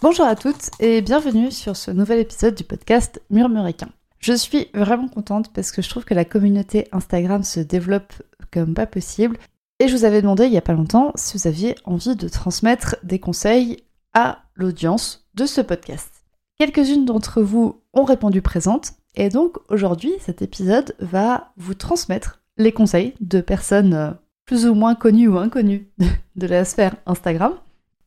Bonjour à toutes et bienvenue sur ce nouvel épisode du podcast Murmuréquin. Je suis vraiment contente parce que je trouve que la communauté Instagram se développe comme pas possible et je vous avais demandé il y a pas longtemps si vous aviez envie de transmettre des conseils à l'audience de ce podcast. Quelques-unes d'entre vous ont répondu présente et donc aujourd'hui cet épisode va vous transmettre les conseils de personnes euh, plus ou moins connues ou inconnues de la sphère Instagram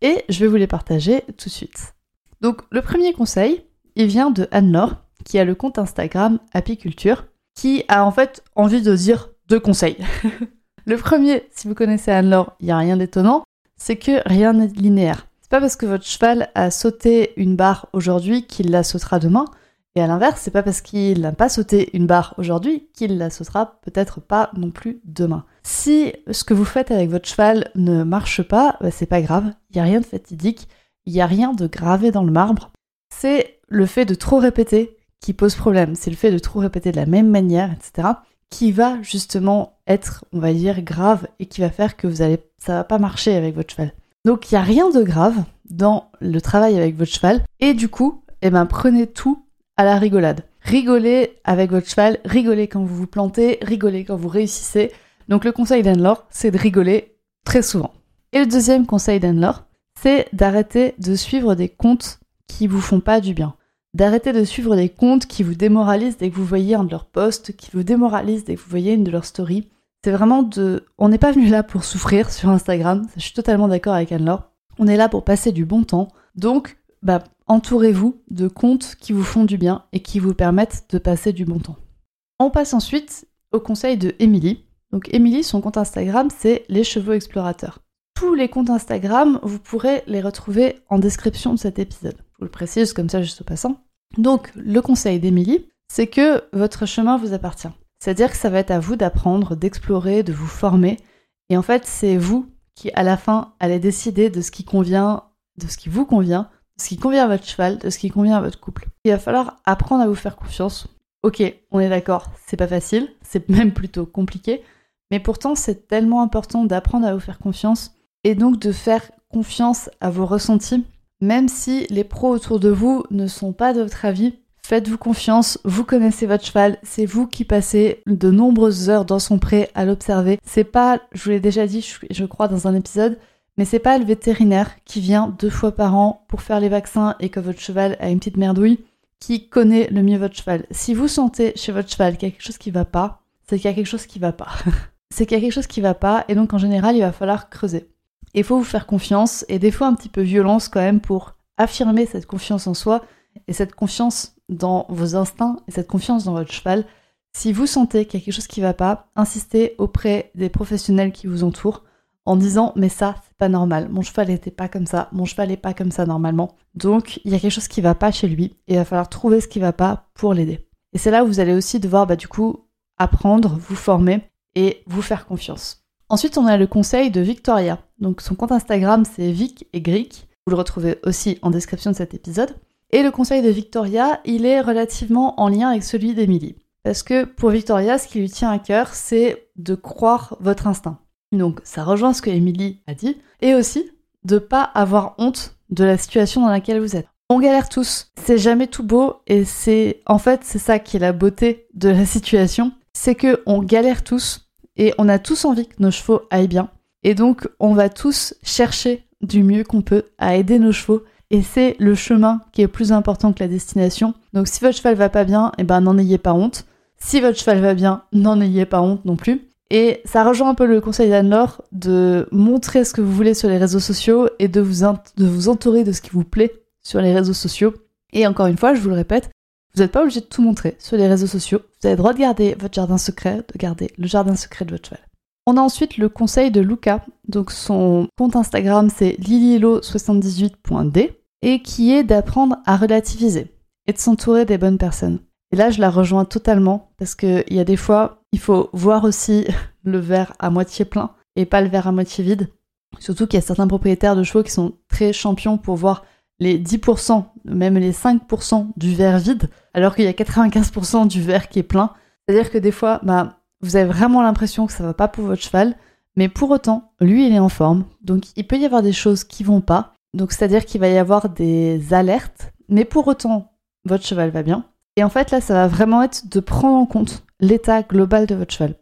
et je vais vous les partager tout de suite. Donc le premier conseil, il vient de Anne-Laure, qui a le compte Instagram Apiculture, qui a en fait envie de dire deux conseils. le premier, si vous connaissez Anne-Laure, il n'y a rien d'étonnant, c'est que rien n'est linéaire. C'est pas parce que votre cheval a sauté une barre aujourd'hui qu'il la sautera demain. Et à l'inverse, c'est pas parce qu'il n'a pas sauté une barre aujourd'hui qu'il la sautera peut-être pas non plus demain. Si ce que vous faites avec votre cheval ne marche pas, bah, c'est pas grave, il n'y a rien de fatidique, il n'y a rien de gravé dans le marbre. C'est le fait de trop répéter qui pose problème, c'est le fait de trop répéter de la même manière, etc., qui va justement être, on va dire, grave et qui va faire que vous allez, ça va pas marcher avec votre cheval. Donc il n'y a rien de grave dans le travail avec votre cheval et du coup, eh ben, prenez tout à la rigolade. Rigolez avec votre cheval, rigolez quand vous vous plantez, rigolez quand vous réussissez. Donc le conseil d'Anne-Laure, c'est de rigoler très souvent. Et le deuxième conseil d'Anne-Laure, c'est d'arrêter de suivre des comptes qui vous font pas du bien. D'arrêter de suivre des comptes qui vous démoralisent dès que vous voyez un de leurs posts, qui vous démoralisent dès que vous voyez une de leurs stories. C'est vraiment de... On n'est pas venu là pour souffrir sur Instagram, je suis totalement d'accord avec Anne-Laure. On est là pour passer du bon temps. Donc, bah, entourez-vous de comptes qui vous font du bien et qui vous permettent de passer du bon temps. On passe ensuite au conseil de. Donc Émilie, son compte Instagram, c'est les chevaux explorateurs. Tous les comptes Instagram, vous pourrez les retrouver en description de cet épisode. Je vous le précise comme ça juste au passant. Donc le conseil d'Émilie, c'est que votre chemin vous appartient. C'est-à-dire que ça va être à vous d'apprendre, d'explorer, de vous former. Et en fait, c'est vous qui, à la fin, allez décider de ce qui convient, de ce qui vous convient, ce qui convient à votre cheval, de ce qui convient à votre couple. Il va falloir apprendre à vous faire confiance. Ok, on est d'accord, c'est pas facile, c'est même plutôt compliqué, mais pourtant c'est tellement important d'apprendre à vous faire confiance et donc de faire confiance à vos ressentis, même si les pros autour de vous ne sont pas de votre avis. Faites-vous confiance, vous connaissez votre cheval, c'est vous qui passez de nombreuses heures dans son pré à l'observer. C'est pas, je vous l'ai déjà dit, je crois, dans un épisode, mais c'est pas le vétérinaire qui vient deux fois par an pour faire les vaccins et que votre cheval a une petite merdouille qui connaît le mieux votre cheval. Si vous sentez chez votre cheval qu'il y a quelque chose qui va pas, c'est qu'il y a quelque chose qui va pas. c'est qu'il y a quelque chose qui va pas et donc en général il va falloir creuser. Il faut vous faire confiance et des fois un petit peu violence quand même pour affirmer cette confiance en soi et cette confiance dans vos instincts et cette confiance dans votre cheval. Si vous sentez qu'il y a quelque chose qui va pas, insistez auprès des professionnels qui vous entourent en disant mais ça normal, mon cheval n'était pas comme ça, mon cheval n'est pas comme ça normalement. Donc il y a quelque chose qui va pas chez lui et il va falloir trouver ce qui va pas pour l'aider. Et c'est là où vous allez aussi devoir bah, du coup apprendre, vous former et vous faire confiance. Ensuite on a le conseil de Victoria. Donc son compte Instagram c'est Vic et Greek. Vous le retrouvez aussi en description de cet épisode. Et le conseil de Victoria, il est relativement en lien avec celui d'Emilie. Parce que pour Victoria, ce qui lui tient à cœur, c'est de croire votre instinct. Donc ça rejoint ce que Emily a dit. Et aussi de pas avoir honte de la situation dans laquelle vous êtes. On galère tous, c'est jamais tout beau et c'est en fait c'est ça qui est la beauté de la situation, c'est que on galère tous et on a tous envie que nos chevaux aillent bien et donc on va tous chercher du mieux qu'on peut à aider nos chevaux et c'est le chemin qui est plus important que la destination. Donc si votre cheval va pas bien, eh ben n'en ayez pas honte. Si votre cheval va bien, n'en ayez pas honte non plus. Et ça rejoint un peu le conseil d'Anne-Laure de montrer ce que vous voulez sur les réseaux sociaux et de vous, entourer de ce qui vous plaît sur les réseaux sociaux. Et encore une fois, je vous le répète, vous n'êtes pas obligé de tout montrer sur les réseaux sociaux. Vous avez le droit de garder votre jardin secret, de garder le jardin secret de votre cheval. On a ensuite le conseil de Luca. Donc son compte Instagram c'est lililo78.d. et qui est d'apprendre à relativiser et de s'entourer des bonnes personnes. Et là, je la rejoins totalement parce qu'il y a des fois, il faut voir aussi le verre à moitié plein et pas le verre à moitié vide. Surtout qu'il y a certains propriétaires de chevaux qui sont très champions pour voir les 10%, même les 5% du verre vide, alors qu'il y a 95% du verre qui est plein. C'est-à-dire que des fois, bah, vous avez vraiment l'impression que ça va pas pour votre cheval, mais pour autant, lui, il est en forme. Donc, il peut y avoir des choses qui vont pas. Donc, c'est-à-dire qu'il va y avoir des alertes, mais pour autant, votre cheval va bien. Et en fait, là, ça va vraiment être de prendre en compte l'état global de votre cheval.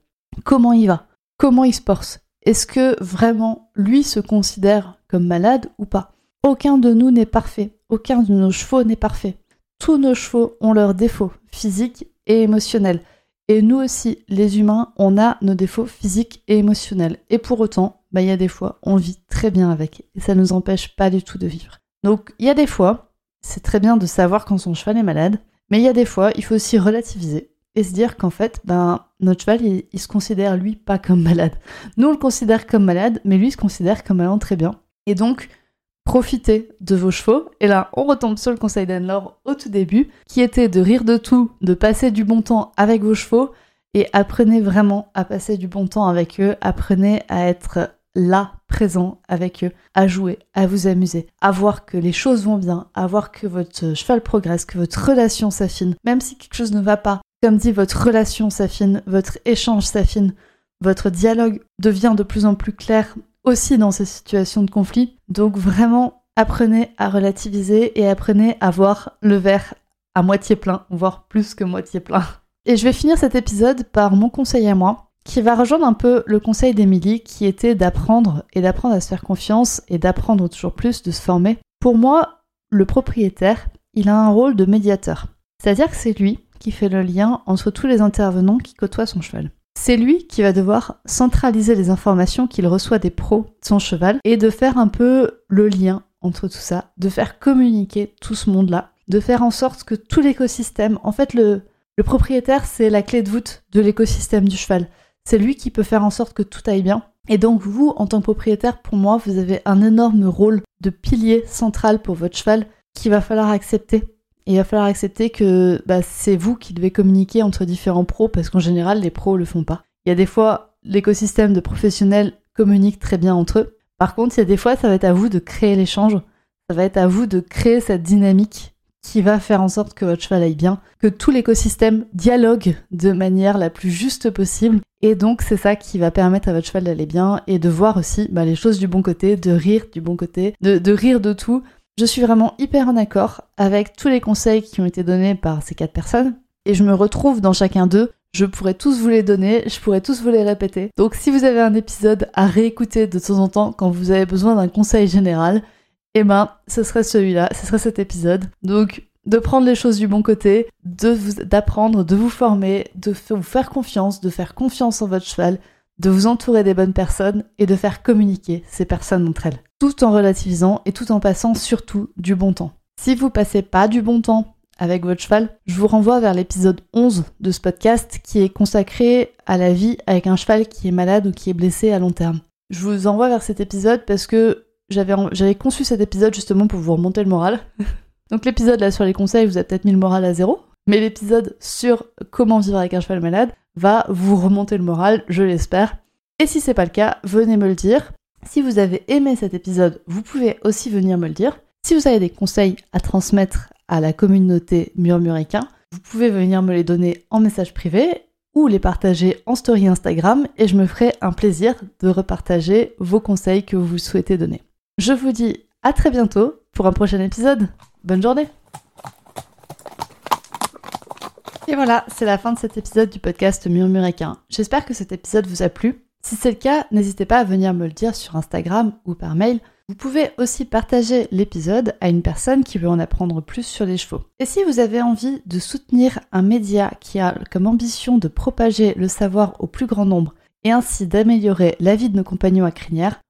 Comment il va? Comment il se porte? Est-ce que vraiment lui se considère comme malade ou pas? Aucun de nous n'est parfait. Aucun de nos chevaux n'est parfait. Tous nos chevaux ont leurs défauts physiques et émotionnels. Et nous aussi, les humains, on a nos défauts physiques et émotionnels. Et pour autant, bah, il y a des fois, on vit très bien avec. Et ça ne nous empêche pas du tout de vivre. Donc, il y a des fois, c'est très bien de savoir quand son cheval est malade. Mais il y a des fois, il faut aussi relativiser et se dire qu'en fait, ben, notre cheval, il, se considère lui pas comme malade. Nous, on le considère comme malade, mais lui il se considère comme allant très bien. Et donc, profitez de vos chevaux. Et là, on retombe sur le conseil d'Anne-Laure au tout début, qui était de rire de tout, de passer du bon temps avec vos chevaux, et apprenez vraiment à passer du bon temps avec eux, apprenez à être là, présent avec eux, à jouer, à vous amuser, à voir que les choses vont bien, à voir que votre cheval progresse, que votre relation s'affine, même si quelque chose ne va pas. Comme dit, votre relation s'affine, votre échange s'affine, votre dialogue devient de plus en plus clair aussi dans ces situations de conflit. Donc vraiment, apprenez à relativiser et apprenez à voir le verre à moitié plein, voire plus que moitié plein. Et je vais finir cet épisode par mon conseil à moi, qui va rejoindre un peu le conseil d'Émilie qui était d'apprendre et d'apprendre à se faire confiance et d'apprendre toujours plus, de se former. Pour moi, le propriétaire, il a un rôle de médiateur. C'est-à-dire que c'est lui qui fait le lien entre tous les intervenants qui côtoient son cheval. C'est lui qui va devoir centraliser les informations qu'il reçoit des pros de son cheval et de faire un peu le lien entre tout ça, de faire communiquer tout ce monde-là, de faire en sorte que tout l'écosystème, en fait le, le propriétaire c'est la clé de voûte de l'écosystème du cheval. C'est lui qui peut faire en sorte que tout aille bien. Et donc vous, en tant que propriétaire, pour moi, vous avez un énorme rôle de pilier central pour votre cheval qu'il va falloir accepter. Et il va falloir accepter que bah, c'est vous qui devez communiquer entre différents pros, parce qu'en général, les pros le font pas. Il y a des fois, l'écosystème de professionnels communique très bien entre eux. Par contre, il y a des fois, ça va être à vous de créer l'échange. Ça va être à vous de créer cette dynamique qui va faire en sorte que votre cheval aille bien, que tout l'écosystème dialogue de manière la plus juste possible. Et donc c'est ça qui va permettre à votre cheval d'aller bien et de voir aussi bah, les choses du bon côté, de rire du bon côté, de, de rire de tout. Je suis vraiment hyper en accord avec tous les conseils qui ont été donnés par ces quatre personnes et je me retrouve dans chacun d'eux. Je pourrais tous vous les donner, je pourrais tous vous les répéter. Donc si vous avez un épisode à réécouter de temps en temps quand vous avez besoin d'un conseil général, eh ben, ce serait celui-là, ce serait cet épisode. Donc, de prendre les choses du bon côté, d'apprendre, de vous former, de vous faire confiance, de faire confiance en votre cheval, de vous entourer des bonnes personnes et de faire communiquer ces personnes entre elles. Tout en relativisant et tout en passant surtout du bon temps. Si vous passez pas du bon temps avec votre cheval, je vous renvoie vers l'épisode 11 de ce podcast qui est consacré à la vie avec un cheval qui est malade ou qui est blessé à long terme. Je vous envoie vers cet épisode parce que j'avais conçu cet épisode justement pour vous remonter le moral. Donc l'épisode là sur les conseils vous a peut-être mis le moral à zéro, mais l'épisode sur comment vivre avec un cheval malade va vous remonter le moral, je l'espère. Et si c'est pas le cas, venez me le dire. Si vous avez aimé cet épisode, vous pouvez aussi venir me le dire. Si vous avez des conseils à transmettre à la communauté murmuricain, vous pouvez venir me les donner en message privé ou les partager en story Instagram et je me ferai un plaisir de repartager vos conseils que vous souhaitez donner. Je vous dis à très bientôt pour un prochain épisode. Bonne journée Et voilà, c'est la fin de cet épisode du podcast Murmuréquin. J'espère que cet épisode vous a plu. Si c'est le cas, n'hésitez pas à venir me le dire sur Instagram ou par mail. Vous pouvez aussi partager l'épisode à une personne qui veut en apprendre plus sur les chevaux. Et si vous avez envie de soutenir un média qui a comme ambition de propager le savoir au plus grand nombre et ainsi d'améliorer la vie de nos compagnons à crinière,